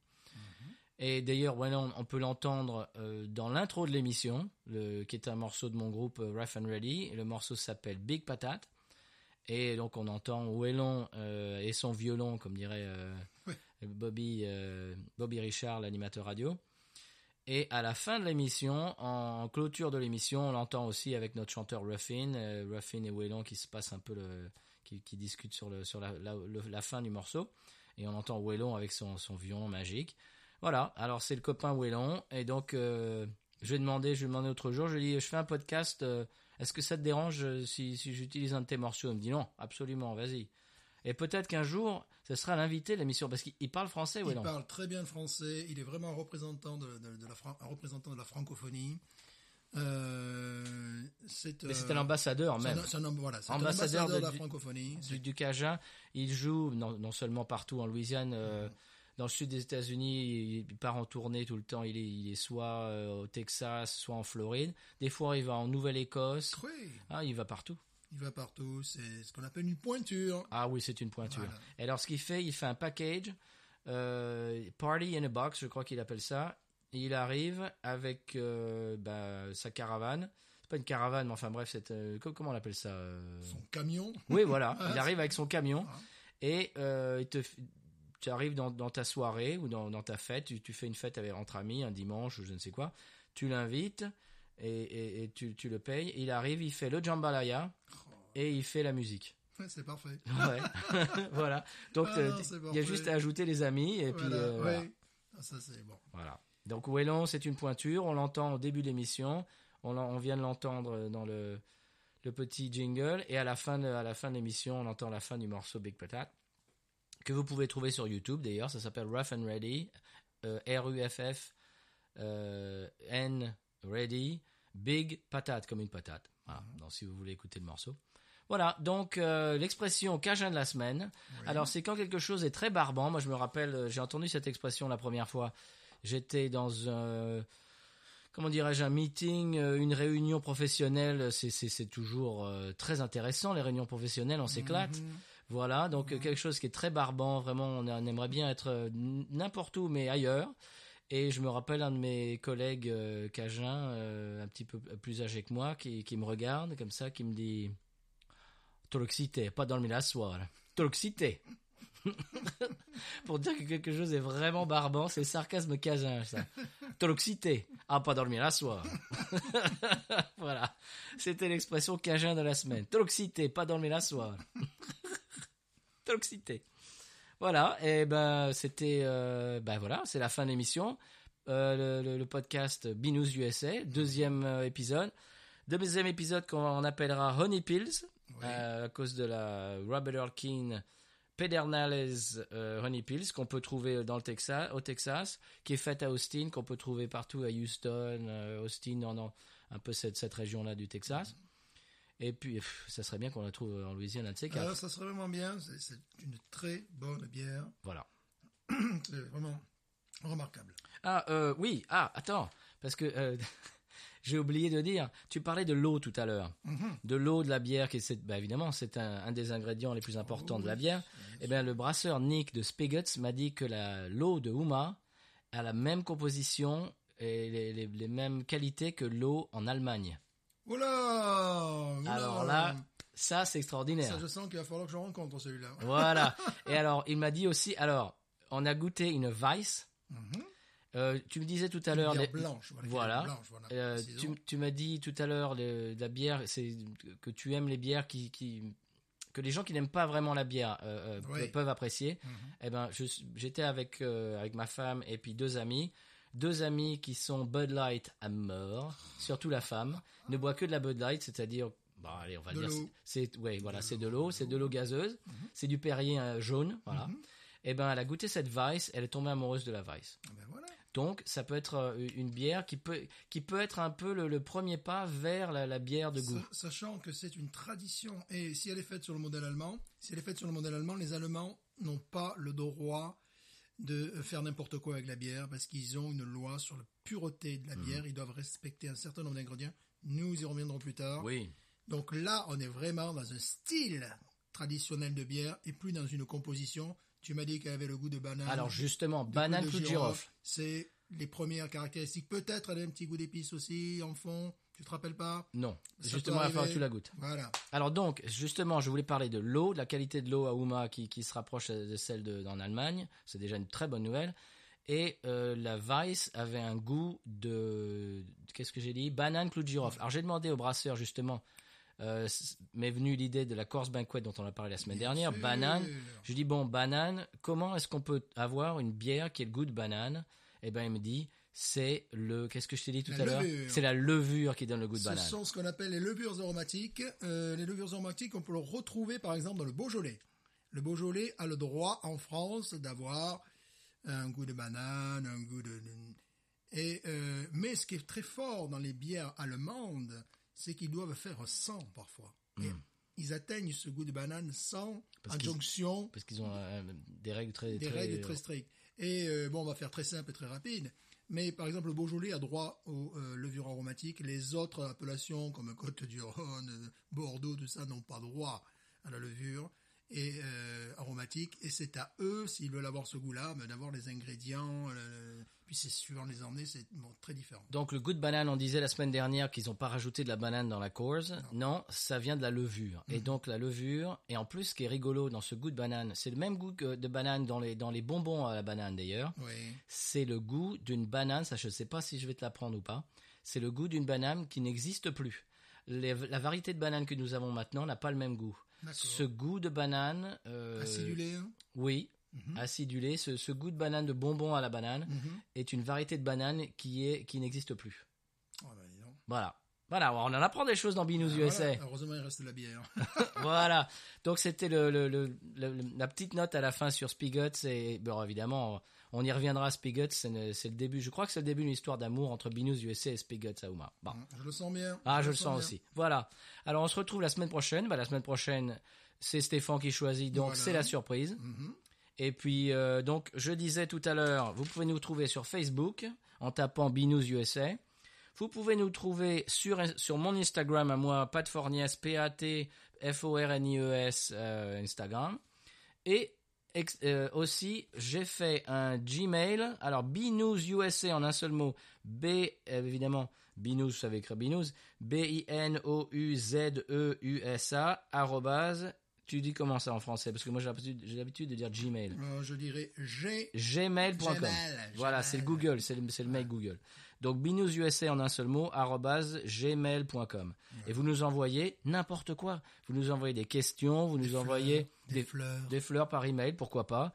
Et d'ailleurs, Waylon, on peut l'entendre euh, dans l'intro de l'émission, qui est un morceau de mon groupe euh, Rough and Ready. Et le morceau s'appelle Big Patate. Et donc, on entend euh, et son violon, comme dirait. Bobby, Bobby Richard, l'animateur radio. Et à la fin de l'émission, en clôture de l'émission, on l'entend aussi avec notre chanteur Ruffin, euh, Ruffin et Waylon qui se passent un peu qui, discutent sur le sur la, fin du morceau. Et on entend Waylon avec son, violon magique. Voilà. Alors c'est le copain Waylon. Et donc euh, je vais demander, je vais demander l'autre jour, je lui dis, je fais un podcast. euh, Est-ce que ça te dérange si, si j'utilise un de tes morceaux? Il me dit non, absolument, vas-y. Et peut-être qu'un jour, ce sera l'invité de l'émission parce qu'il il parle français, Il Waylon. parle très bien le français. Il est vraiment un représentant de, de- de la, fran- un représentant de la francophonie. Euh, c'est euh, un ambassadeur même. un- c'est un, voilà, Ambassadeur ambassadeur de, de- la francophonie. du, du Cajun. Il joue non, non seulement partout en Louisiane, euh, dans le sud des États-Unis, il part en tournée tout le temps. Il est, il est soit euh, au Texas, soit en Floride. Des fois, il va en Nouvelle-Écosse. Oui, Ah, il va partout. Il va partout. C'est ce qu'on appelle une pointure. Ah oui, c'est une pointure. Voilà. Et alors, ce qu'il fait, il fait un package, euh, party in a box, je crois qu'il appelle ça. Et il arrive avec euh, bah, sa caravane. C'est pas une caravane, mais enfin bref, c'est euh, co- comment on appelle ça Son camion. Oui, voilà. Il arrive avec son camion Ah. et il te f- tu arrives dans, dans ta soirée ou dans, dans ta fête, tu, tu fais une fête avec, entre amis, un dimanche ou je ne sais quoi, tu l'invites et, et, et tu, tu le payes. Il arrive, il fait le jambalaya et il fait la musique. C'est parfait. Ouais. voilà. Donc Ah, euh, il y a juste à ajouter les amis et puis Voilà, euh, voilà. Ah, ça c'est bon. Voilà. Donc Wellon, c'est une pointure. On l'entend au début de l'émission. On, vient de l'entendre dans le, le petit jingle. Et à la fin de, à la fin de l'émission, on entend la fin du morceau Big Patate. Que vous pouvez trouver sur YouTube d'ailleurs. Ça s'appelle Rough and Ready. Euh, R-U-F-F euh, N Ready. Big Patate, comme une patate. Voilà. Donc si vous voulez écouter le morceau. Voilà, donc euh, l'expression cajun de la semaine. Alors c'est quand quelque chose est très barbant. Moi je me rappelle, euh, j'ai entendu cette expression la première fois. J'étais dans un, comment dirais-je, un meeting, euh, une réunion professionnelle. C'est toujours euh, très intéressant les réunions professionnelles, on s'éclate. Mhm. Voilà, donc euh, quelque chose qui est très barbant. Vraiment, on, on aimerait bien être n'importe où, mais ailleurs. Et je me rappelle un de mes collègues euh, euh, un petit peu plus âgé que moi, qui, me regarde comme ça, qui me dit Toloxité, pas dormir la soirée. Toloxité. Pour dire que quelque chose est vraiment barbant, c'est sarcasme cajun, ça. Toloxité. Ah, pas dormir la soirée. voilà. C'était l'expression cajun de la semaine. Toloxité, pas dormir la soirée. Toloxité. Voilà, et ben c'était, euh, ben voilà, c'est la fin de l'émission. Euh, le, podcast Binous USA, deuxième euh, épisode. Deuxième épisode qu'on appellera Honey Pills, Oui. à cause de la Robert King Pedernales euh, Honey Pills qu'on peut trouver dans le Texas, au Texas, qui est faite à Austin, qu'on peut trouver partout à Houston, euh, Austin, dans un peu cette, cette région-là du Texas. Et puis, pff, ça serait bien qu'on la trouve en Louisiane, un de ces quatre. Ça serait vraiment bien. C'est une très bonne bière. Voilà. C'est vraiment remarquable. Ah, euh, oui, ah, attends, parce que euh, j'ai oublié de dire, tu parlais de l'eau tout à l'heure, Mhm. de l'eau de la bière, qui c'est, bah, évidemment, c'est un, un des ingrédients les plus importants de la bière. Eh bien, le brasseur Nick de Spigots m'a dit que la, l'eau de Houma a la même composition et les, les- les mêmes qualités que l'eau en Allemagne. Oula, oula. Alors là, ça, c'est extraordinaire. ça, je sens qu'il va falloir que je rencontre celui-là. Voilà. Et alors, il m'a dit aussi, alors, on a goûté une Weiss. Mhm. Euh, tu me disais tout à l'heure, bière les- blanche. Voilà. Voilà. Blanche, voilà. Euh, tu, tu m'as dit tout à l'heure la bière, c'est que tu aimes les bières qui, qui- que les gens qui n'aiment pas vraiment la bière euh, Oui. peuvent apprécier. Mhm. Eh ben, j'étais avec euh, avec ma femme et puis deux amis, deux amis qui sont Bud Light à mort, surtout la femme, ne boit que de la Bud Light, c'est-à-dire Bon, allez, on va De dire, c'est, ouais, voilà, c'est de l'eau, c'est de l'eau gazeuse, c'est du Perrier euh, jaune, voilà. Mhm. Et ben, elle a goûté cette Weiss, elle est tombée amoureuse de la Weiss. Ah ben voilà. Donc, ça peut être euh, une bière qui peut, qui peut être un peu le, le premier pas vers la, la bière de goût. Sa- Sachant que c'est une tradition, et si elle est faite sur le modèle allemand, si elle est faite sur le modèle allemand, les Allemands n'ont pas le droit de euh, faire n'importe quoi avec la bière parce qu'ils ont une loi sur la pureté de la Mhm. bière. Ils doivent respecter un certain nombre d'ingrédients. Nous y reviendrons plus tard. Oui. Donc là, on est vraiment dans un style traditionnel de bière et plus dans une composition. Tu m'as dit qu'elle avait le goût de banane. Alors, justement, banane de girofle. C'est les premières caractéristiques. Peut-être elle a un petit goût d'épices aussi en fond. Tu te rappelles pas? Non. Ça justement, il va falloir que arriver. tu la goûtes. Voilà. Alors donc, justement, je voulais parler de l'eau, de la qualité de l'eau à Ouma qui, qui se rapproche de celle de, d'en Allemagne. C'est déjà une très bonne nouvelle. Et euh, la Weiss avait un goût de... Qu'est-ce que j'ai dit? Banane clou de girofle. Alors j'ai demandé au brasseur, justement, euh, m'est venue l'idée de la Corse Banquet dont on a parlé la semaine dernière, banane. Je lui dis, bon, banane, comment est-ce qu'on peut avoir une bière qui ait le goût de banane? Eh ben il me dit, c'est le... Qu'est-ce que je t'ai dit tout La à l'heure. C'est la levure qui donne le goût de Ce banane. sont ce qu'on appelle les levures aromatiques. Euh, les levures aromatiques, on peut le retrouver par exemple dans le Beaujolais. Le Beaujolais a le droit en France d'avoir un goût de banane, un goût de... Et, euh, mais ce qui est très fort dans les bières allemandes, c'est qu'ils doivent faire sans parfois. Et ils atteignent ce goût de banane sans Hmm. Parce Parce qu'ils ont euh, des règles très... des très- règles très strictes. Et euh, bon, on va faire très simple et très rapide. Mais par exemple, le Beaujolais a droit aux euh, levures aromatiques. Les autres appellations comme Côte du Rhône, Bordeaux, tout ça n'ont pas droit à la levure. et euh, aromatiques. Et c'est à eux, s'ils veulent avoir ce goût-là, ben, d'avoir les ingrédients. euh, puis c'est suivant les emmener, c'est bon, très différent. Donc le goût de banane, on disait la semaine dernière qu'ils n'ont pas rajouté de la banane dans la course. Non, ça vient de la levure. Et donc la levure, et en plus ce qui est rigolo dans ce goût de banane, c'est le même goût que de banane dans les, dans les bonbons à la banane d'ailleurs. Oui. C'est le goût d'une banane, ça je ne sais pas si je vais te l'apprendre ou pas, c'est le goût d'une banane qui n'existe plus. Les- la variété de banane que nous avons maintenant n'a pas le même goût. Ce goût de banane... euh, Acidulé. hein? Oui, acidulé. Ce, ce goût de banane, de bonbon à la banane, Mhm. est une variété de banane qui, est, qui n'existe plus. Oh, ben, dis donc. Voilà. Voilà, on en apprend des choses dans Binous Voilà. USA. Heureusement, il reste de la bière. voilà. Donc c'était le, le- le- le- la petite note à la fin sur Spigots et bon évidemment on y reviendra à Spigots, c'est le, début. Je crois que c'est le début d'une histoire d'amour entre Binous USA et Spigots Aouma. Bon. je le sens bien. Ah, je le sens bien. aussi. Voilà. Alors on se retrouve la semaine prochaine. Bah, la semaine prochaine, c'est Stéphane qui choisit, donc Voilà. c'est la surprise. Mhm. Et puis, euh, donc, je disais tout à l'heure, vous pouvez nous trouver sur Facebook en tapant Binous USA. Vous pouvez nous trouver sur, sur mon Instagram à moi, Pat Fornies, P-A-T-F-O-R-N-I-E-S, euh, Instagram. Et euh, aussi, j'ai fait un Gmail. Alors, Binous USA en un seul mot. B, évidemment, Binous, ça veut écrire Binous. B-I-N-O-U-Z-E-U-S-A, arrobase. Tu dis comment ça en français? Parce que moi, j'ai l'habitude- de dire Gmail. Euh, je dirais G. gmail.com. Gmail, Voilà, c'est le Google, c'est le, le mail Google. Donc binoususa en un seul mot, arrobase gmail.com. Et vous nous envoyez n'importe quoi. Vous nous envoyez des questions, vous nous envoyez des, des, fleurs. des fleurs par email, pourquoi pas,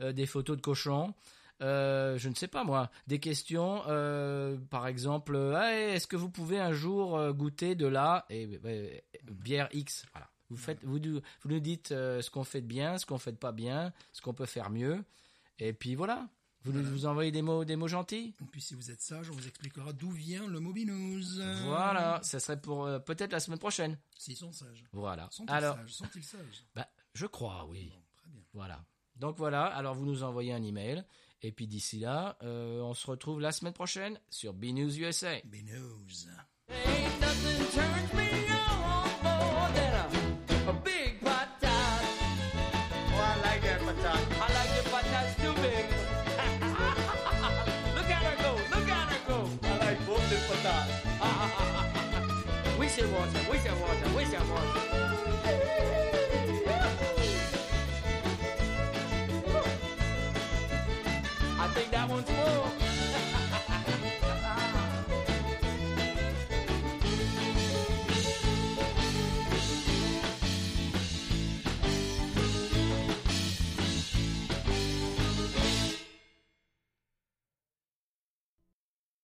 euh, des photos de cochons. euh, je ne sais pas moi, des questions, euh, par exemple, euh, Ah, est-ce que vous pouvez un jour goûter de la et, euh, bière X Voilà. Vous faites, vous, nous- vous nous dites euh, ce qu'on fait de bien, ce qu'on fait de pas bien, ce qu'on peut faire mieux, et puis voilà. Vous nous vous envoyez des mots, des mots gentils. Et puis si vous êtes sage, on vous expliquera d'où vient le mot binouze. Voilà, ça serait pour euh, peut-être la semaine prochaine. S'ils sont sages. Voilà. Sont-ils Alors, sages? Sont-ils sages? bah, je crois, oui. Bon, Très bien. Voilà. Donc voilà, alors vous nous envoyez un email. Et puis d'ici là, euh, on se retrouve la semaine prochaine sur B News USA. Binouze. water.